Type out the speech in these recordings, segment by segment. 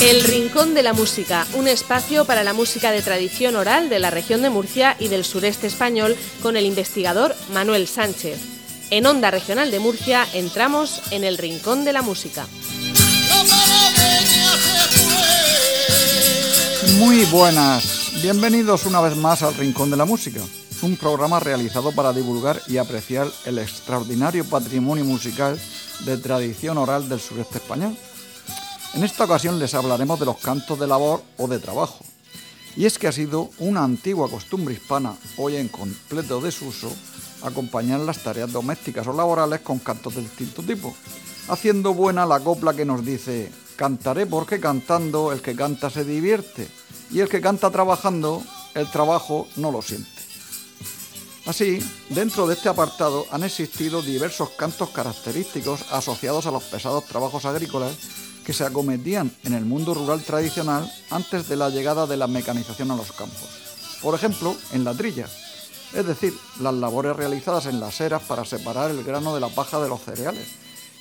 El Rincón de la Música, un espacio para la música de tradición oral de la región de Murcia y del sureste español con el investigador Manuel Sánchez. En Onda Regional de Murcia entramos en el Rincón de la Música. Muy buenas, bienvenidos una vez más al Rincón de la Música, un programa realizado para divulgar y apreciar el extraordinario patrimonio musical de tradición oral del sureste español. En esta ocasión les hablaremos de los cantos de labor o de trabajo. Y es que ha sido una antigua costumbre hispana, hoy en completo desuso, acompañar las tareas domésticas o laborales con cantos de distinto tipo, haciendo buena la copla que nos dice, cantaré porque cantando el que canta se divierte, y el que canta trabajando, el trabajo no lo siente. Así, dentro de este apartado han existido diversos cantos característicos asociados a los pesados trabajos agrícolas que se acometían en el mundo rural tradicional antes de la llegada de la mecanización a los campos. Por ejemplo, en la trilla, es decir, las labores realizadas en las eras para separar el grano de la paja de los cereales,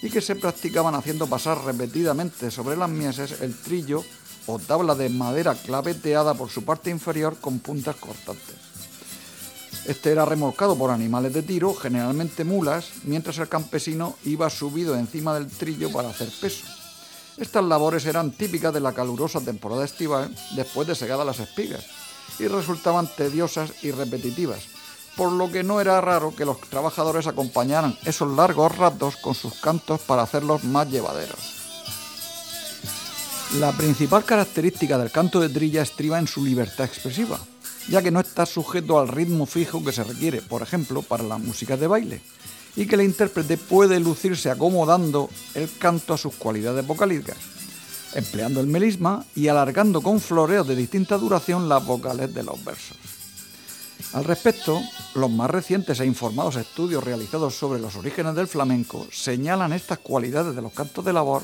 y que se practicaban haciendo pasar repetidamente sobre las mieses el trillo o tabla de madera claveteada por su parte inferior con puntas cortantes. Este era remolcado por animales de tiro, generalmente mulas, mientras el campesino iba subido encima del trillo para hacer peso. Estas labores eran típicas de la calurosa temporada estival después de segadas las espigas y resultaban tediosas y repetitivas, por lo que no era raro que los trabajadores acompañaran esos largos ratos con sus cantos para hacerlos más llevaderos. La principal característica del canto de trilla estriba en su libertad expresiva, ya que no está sujeto al ritmo fijo que se requiere, por ejemplo, para la música de baile, y que el intérprete puede lucirse acomodando el canto a sus cualidades vocalíticas, empleando el melisma y alargando con floreos de distinta duración las vocales de los versos. Al respecto, los más recientes e informados estudios realizados sobre los orígenes del flamenco señalan estas cualidades de los cantos de labor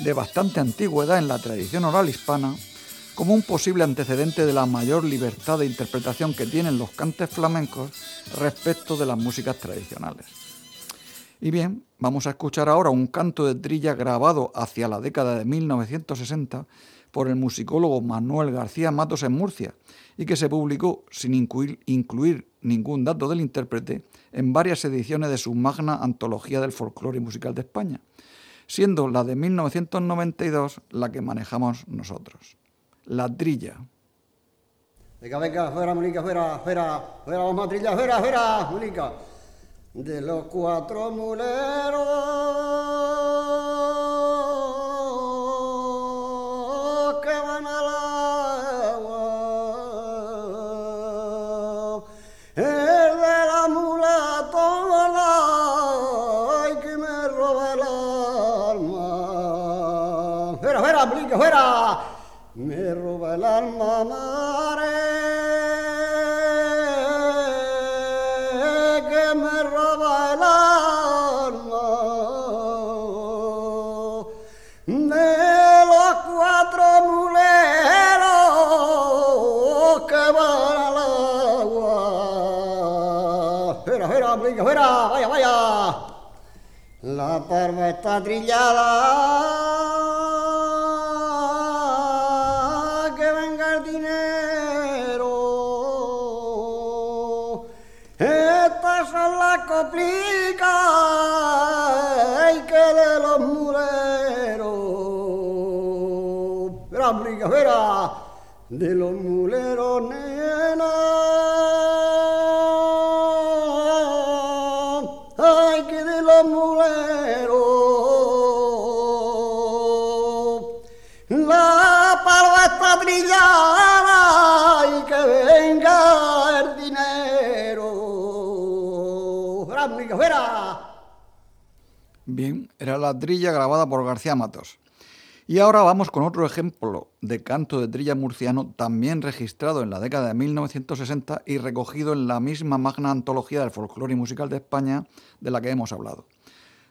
de bastante antigüedad en la tradición oral hispana como un posible antecedente de la mayor libertad de interpretación que tienen los cantes flamencos respecto de las músicas tradicionales. Y bien, vamos a escuchar ahora un canto de trilla grabado hacia la década de 1960 por el musicólogo Manuel García Matos en Murcia y que se publicó sin incluir, ningún dato del intérprete en varias ediciones de su magna antología del folclore musical de España, siendo la de 1992 la que manejamos nosotros. La trilla. Venga, venga, fuera, Mónica, fuera, fuera, fuera, vamos a trillar, fuera, fuera, Mónica. De los cuatro muleros que van al agua, el de la mulata, ay, que me roba el alma. Fuera, fuera, Mónica, fuera. Me roba el alma Fuera, fuera, Mónica, fuera, vaya, vaya. La parva está trillada. Que venga el dinero. Estas son las coplicas ay, que de los muleros. Verá, Mónica, verá. De los muleros, nena. La palma está trillada y que venga el dinero. Bien, era la trilla grabada por García Matos. Y ahora vamos con otro ejemplo de canto de trilla murciano también registrado en la década de 1960 y recogido en la misma magna antología del folclore y musical de España de la que hemos hablado.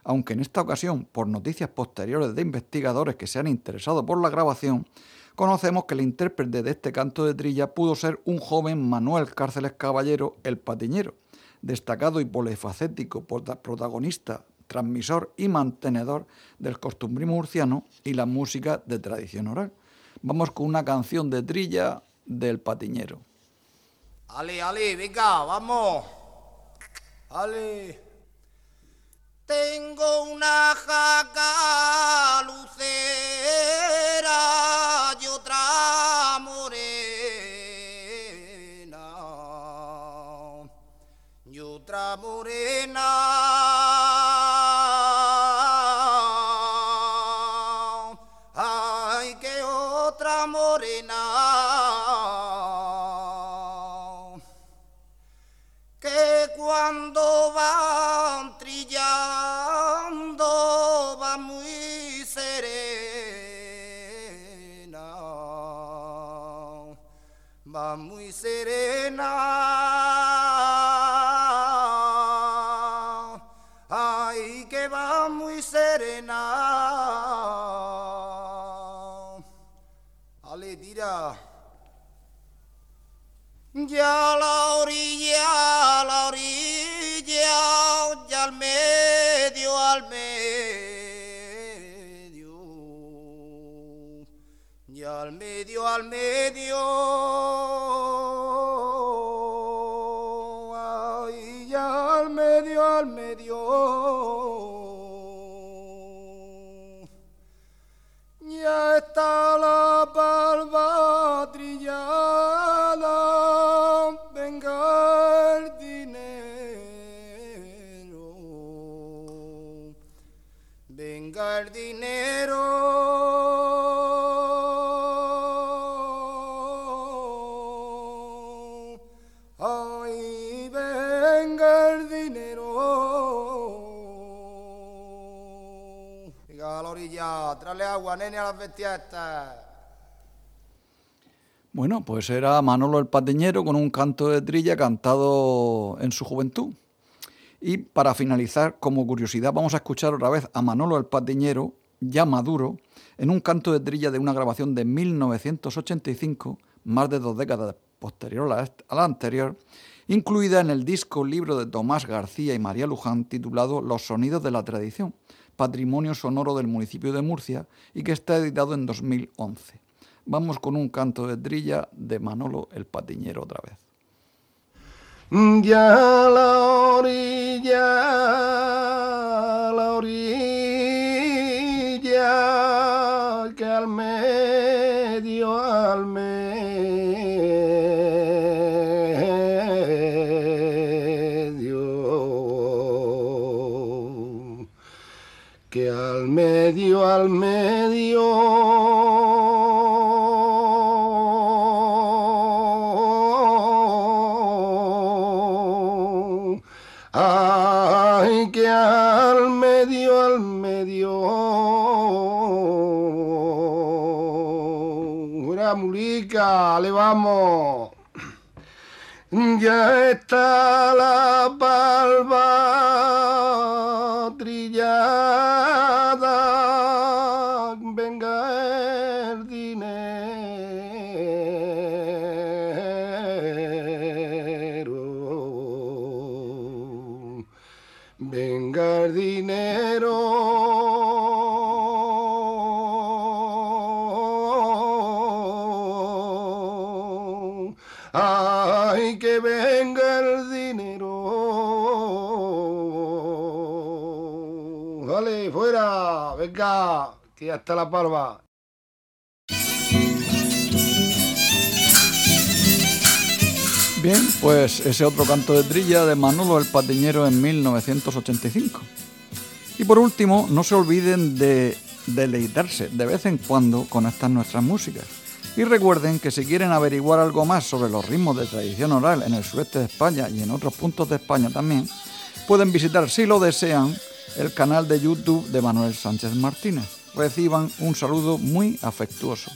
Aunque en esta ocasión, por noticias posteriores de investigadores que se han interesado por la grabación, conocemos que el intérprete de este canto de trilla pudo ser un joven Manuel Cárceles Caballero el Patiñero, destacado y polifacético protagonista transmisor y mantenedor del costumbrismo murciano y la música de tradición oral, Vamos con una canción de trilla del patiñero. Ali, Ali, venga, vamos. Ali. Va muy serena. Ay, que va muy serena. Ale, tira. Ya la orilla, la orilla, ya al medio, al medio, ya al medio, al medio, medio, al medio. Ya está la palma trillada, venga el dinero, venga el dinero, Bueno, pues era Manolo el Patiñero con un canto de trilla cantado en su juventud. Y para finalizar, como curiosidad, vamos a escuchar otra vez a Manolo el Patiñero, ya maduro, en un canto de trilla de una grabación de 1985, más de dos décadas posterior a la anterior, incluida en el disco libro de Tomás García y María Luján titulado Los sonidos de la tradición, patrimonio sonoro del municipio de Murcia y que está editado en 2011. Vamos con un canto de trilla de Manolo el Patiñero otra vez. La que al medio, al medio. Ay, que al medio, al medio. Una mulica, le vamos. Ya está la palma trillada, venga el dinero, venga el dinero. Venga, que ya la palma. Bien, pues ese otro canto de trilla de Manolo el Patiñero en 1985. Y por último, no se olviden de deleitarse de vez en cuando con estas nuestras músicas. Y recuerden que si quieren averiguar algo más sobre los ritmos de tradición oral en el sureste de España y en otros puntos de España también, pueden visitar, si lo desean, el canal de YouTube de Manuel Sánchez Martínez. Reciban un saludo muy afectuoso.